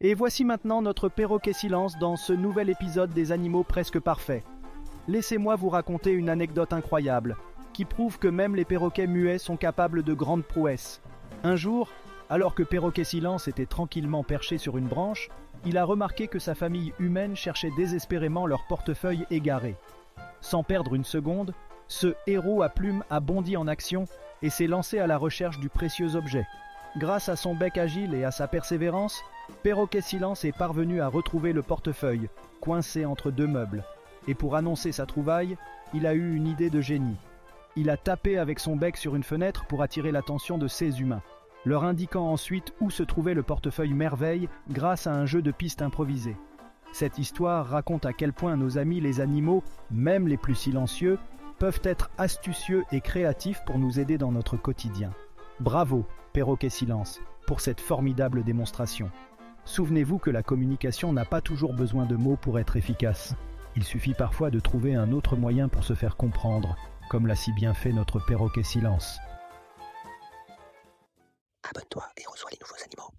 Et voici maintenant notre perroquet silence dans ce nouvel épisode des animaux presque parfaits. Laissez-moi vous raconter une anecdote incroyable, qui prouve que même les perroquets muets sont capables de grandes prouesses. Un jour, alors que Perroquet Silence était tranquillement perché sur une branche, il a remarqué que sa famille humaine cherchait désespérément leur portefeuille égaré. Sans perdre une seconde, ce héros à plumes a bondi en action et s'est lancé à la recherche du précieux objet. Grâce à son bec agile et à sa persévérance, Perroquet Silence est parvenu à retrouver le portefeuille, coincé entre deux meubles. Et pour annoncer sa trouvaille, il a eu une idée de génie. Il a tapé avec son bec sur une fenêtre pour attirer l'attention de ces humains, leur indiquant ensuite où se trouvait le portefeuille merveille grâce à un jeu de pistes improvisé. Cette histoire raconte à quel point nos amis les animaux, même les plus silencieux, peuvent être astucieux et créatifs pour nous aider dans notre quotidien. Bravo, Perroquet Silence, pour cette formidable démonstration. Souvenez-vous que la communication n'a pas toujours besoin de mots pour être efficace. Il suffit parfois de trouver un autre moyen pour se faire comprendre, comme l'a si bien fait notre perroquet silence. Abonne-toi et reçois les nouveaux animaux.